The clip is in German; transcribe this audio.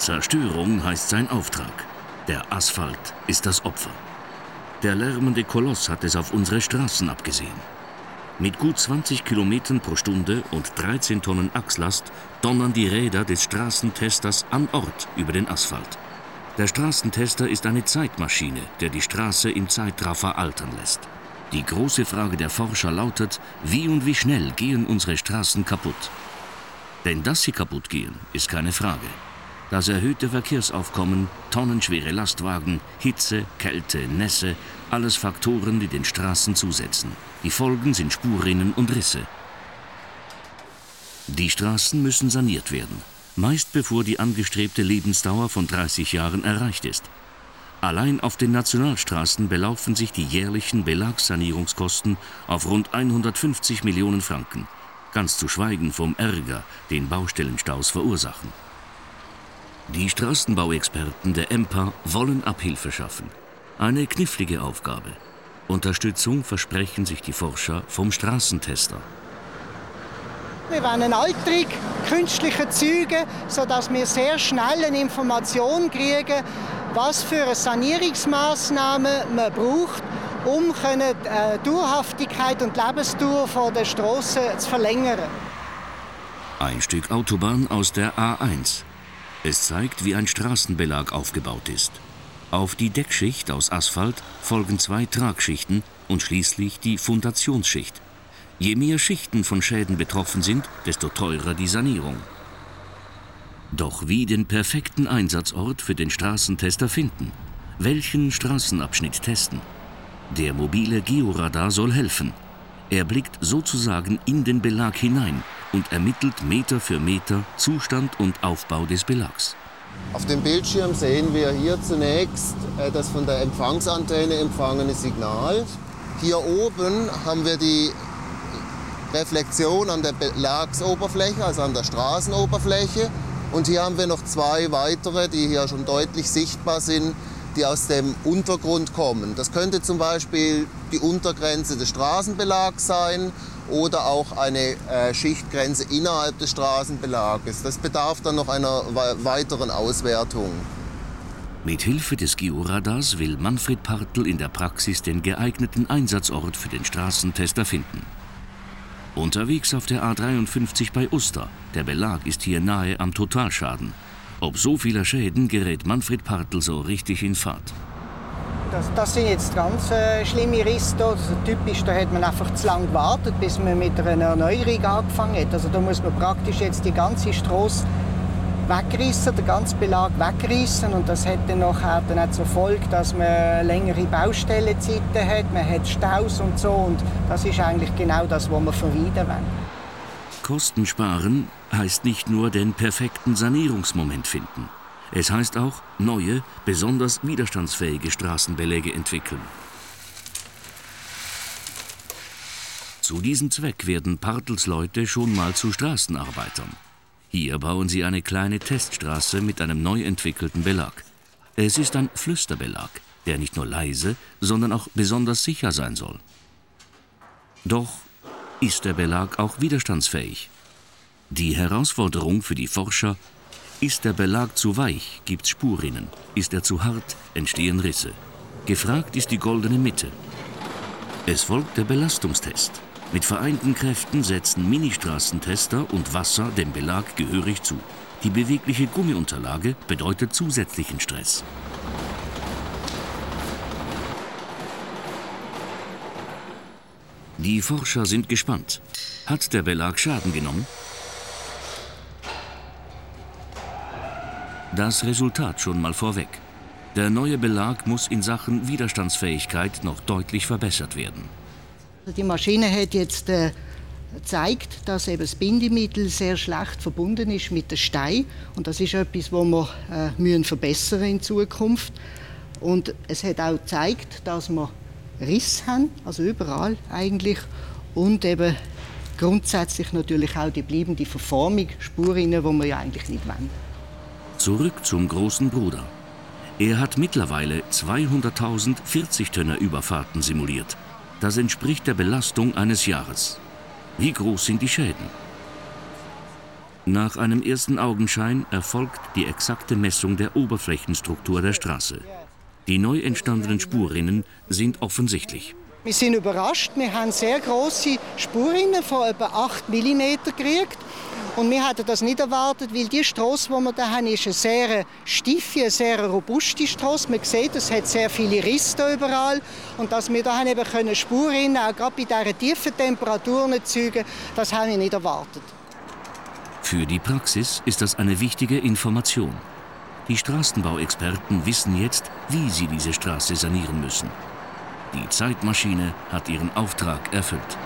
Zerstörung heißt sein Auftrag. Der Asphalt ist das Opfer. Der lärmende Koloss hat es auf unsere Straßen abgesehen. Mit gut 20 Kilometern pro Stunde und 13 Tonnen Achslast donnern die Räder des Straßentesters an Ort über den Asphalt. Der Straßentester ist eine Zeitmaschine, der die Straße im Zeitraffer altern lässt. Die große Frage der Forscher lautet, wie und wie schnell gehen unsere Straßen kaputt? Denn dass sie kaputt gehen, ist keine Frage. Das erhöhte Verkehrsaufkommen, tonnenschwere Lastwagen, Hitze, Kälte, Nässe, alles Faktoren, die den Straßen zusetzen. Die Folgen sind Spurrinnen und Risse. Die Straßen müssen saniert werden, meist bevor die angestrebte Lebensdauer von 30 Jahren erreicht ist. Allein auf den Nationalstraßen belaufen sich die jährlichen Belagssanierungskosten auf rund 150 Millionen Franken, ganz zu schweigen vom Ärger, den Baustellenstaus verursachen. Die Straßenbauexperten der EMPA wollen Abhilfe schaffen. Eine knifflige Aufgabe. Unterstützung versprechen sich die Forscher vom Straßentester. Wir wollen Alterung künstliche Züge, sodass wir sehr schnell eine Information kriegen, was für eine Sanierungsmaßnahmen man braucht, um die äh, Dauerhaftigkeit und Lebensdauer der Straße zu verlängern. Ein Stück Autobahn aus der A1. Es zeigt, wie ein Straßenbelag aufgebaut ist. Auf die Deckschicht aus Asphalt folgen zwei Tragschichten und schließlich die Fundationsschicht. Je mehr Schichten von Schäden betroffen sind, desto teurer die Sanierung. Doch wie den perfekten Einsatzort für den Straßentester finden? Welchen Straßenabschnitt testen? Der mobile Georadar soll helfen. Er blickt sozusagen in den Belag hinein und ermittelt Meter für Meter Zustand und Aufbau des Belags. Auf dem Bildschirm sehen wir hier zunächst äh, das von der Empfangsantenne empfangene Signal. Hier oben haben wir die Reflexion an der Belagsoberfläche, also an der Straßenoberfläche. Und hier haben wir noch zwei weitere, die hier schon deutlich sichtbar sind, die aus dem Untergrund kommen. Das könnte zum Beispiel die Untergrenze des Straßenbelags sein oder auch eine äh, Schichtgrenze innerhalb des Straßenbelages. Das bedarf dann noch einer weiteren Auswertung. Mit Hilfe des Georadars will Manfred Partl in der Praxis den geeigneten Einsatzort für den Straßentester finden. Unterwegs auf der A53 bei Uster. Der Belag ist hier nahe am Totalschaden. Ob so vieler Schäden gerät Manfred Partl so richtig in Fahrt. Das, das sind jetzt ganz äh, schlimme Risse. Also typisch, da hat man einfach zu lange gewartet, bis man mit einer Erneuerung angefangen hat. Also da muss man praktisch jetzt die ganze Straße wegrissen, den ganzen Belag wegrissen und das hat dann nachher dann auch zur Folge, dass man längere Baustellenzeiten hat, man hat Staus und so und das ist eigentlich genau das, was wir vermeiden wollen. Kosten sparen heißt nicht nur den perfekten Sanierungsmoment finden. Es heißt auch neue, besonders widerstandsfähige Straßenbeläge entwickeln. Zu diesem Zweck werden Partels Leute schon mal zu Straßenarbeitern. Hier bauen sie eine kleine Teststraße mit einem neu entwickelten Belag. Es ist ein Flüsterbelag, der nicht nur leise, sondern auch besonders sicher sein soll. Doch ist der Belag auch widerstandsfähig? Die Herausforderung für die Forscher ist der Belag zu weich, gibt's Spurrinnen. Ist er zu hart, entstehen Risse. Gefragt ist die goldene Mitte. Es folgt der Belastungstest. Mit vereinten Kräften setzen Ministraßentester und Wasser dem Belag gehörig zu. Die bewegliche Gummiunterlage bedeutet zusätzlichen Stress. Die Forscher sind gespannt. Hat der Belag Schaden genommen? Das Resultat schon mal vorweg. Der neue Belag muss in Sachen Widerstandsfähigkeit noch deutlich verbessert werden. Die Maschine hat jetzt äh, gezeigt, dass eben das Bindemittel sehr schlecht verbunden ist mit dem Stein. Und das ist etwas, was wir äh, müssen verbessern in Zukunft. Und es hat auch gezeigt, dass wir Riss haben, also überall eigentlich. Und eben grundsätzlich natürlich auch die bleibende Verformung, Spuren, die wir ja eigentlich nicht wollen. Zurück zum großen Bruder. Er hat mittlerweile 200.000 40-Tönner-Überfahrten simuliert. Das entspricht der Belastung eines Jahres. Wie groß sind die Schäden? Nach einem ersten Augenschein erfolgt die exakte Messung der Oberflächenstruktur der Straße. Die neu entstandenen Spurrinnen sind offensichtlich. Wir sind überrascht. Wir haben sehr große Spurrinnen von etwa 8 mm gekriegt. Und wir hatten das nicht erwartet, weil die Straße, die wir hier haben, ist eine sehr steife, sehr robuste Straße. Man sieht, es hat sehr viele Risse überall. Und dass wir hier eben können Spurrinnen auch gerade bei diesen tiefen Temperaturen erzeugen das haben wir nicht erwartet. Für die Praxis ist das eine wichtige Information. Die Straßenbauexperten wissen jetzt, wie sie diese Straße sanieren müssen. Die Zeitmaschine hat ihren Auftrag erfüllt.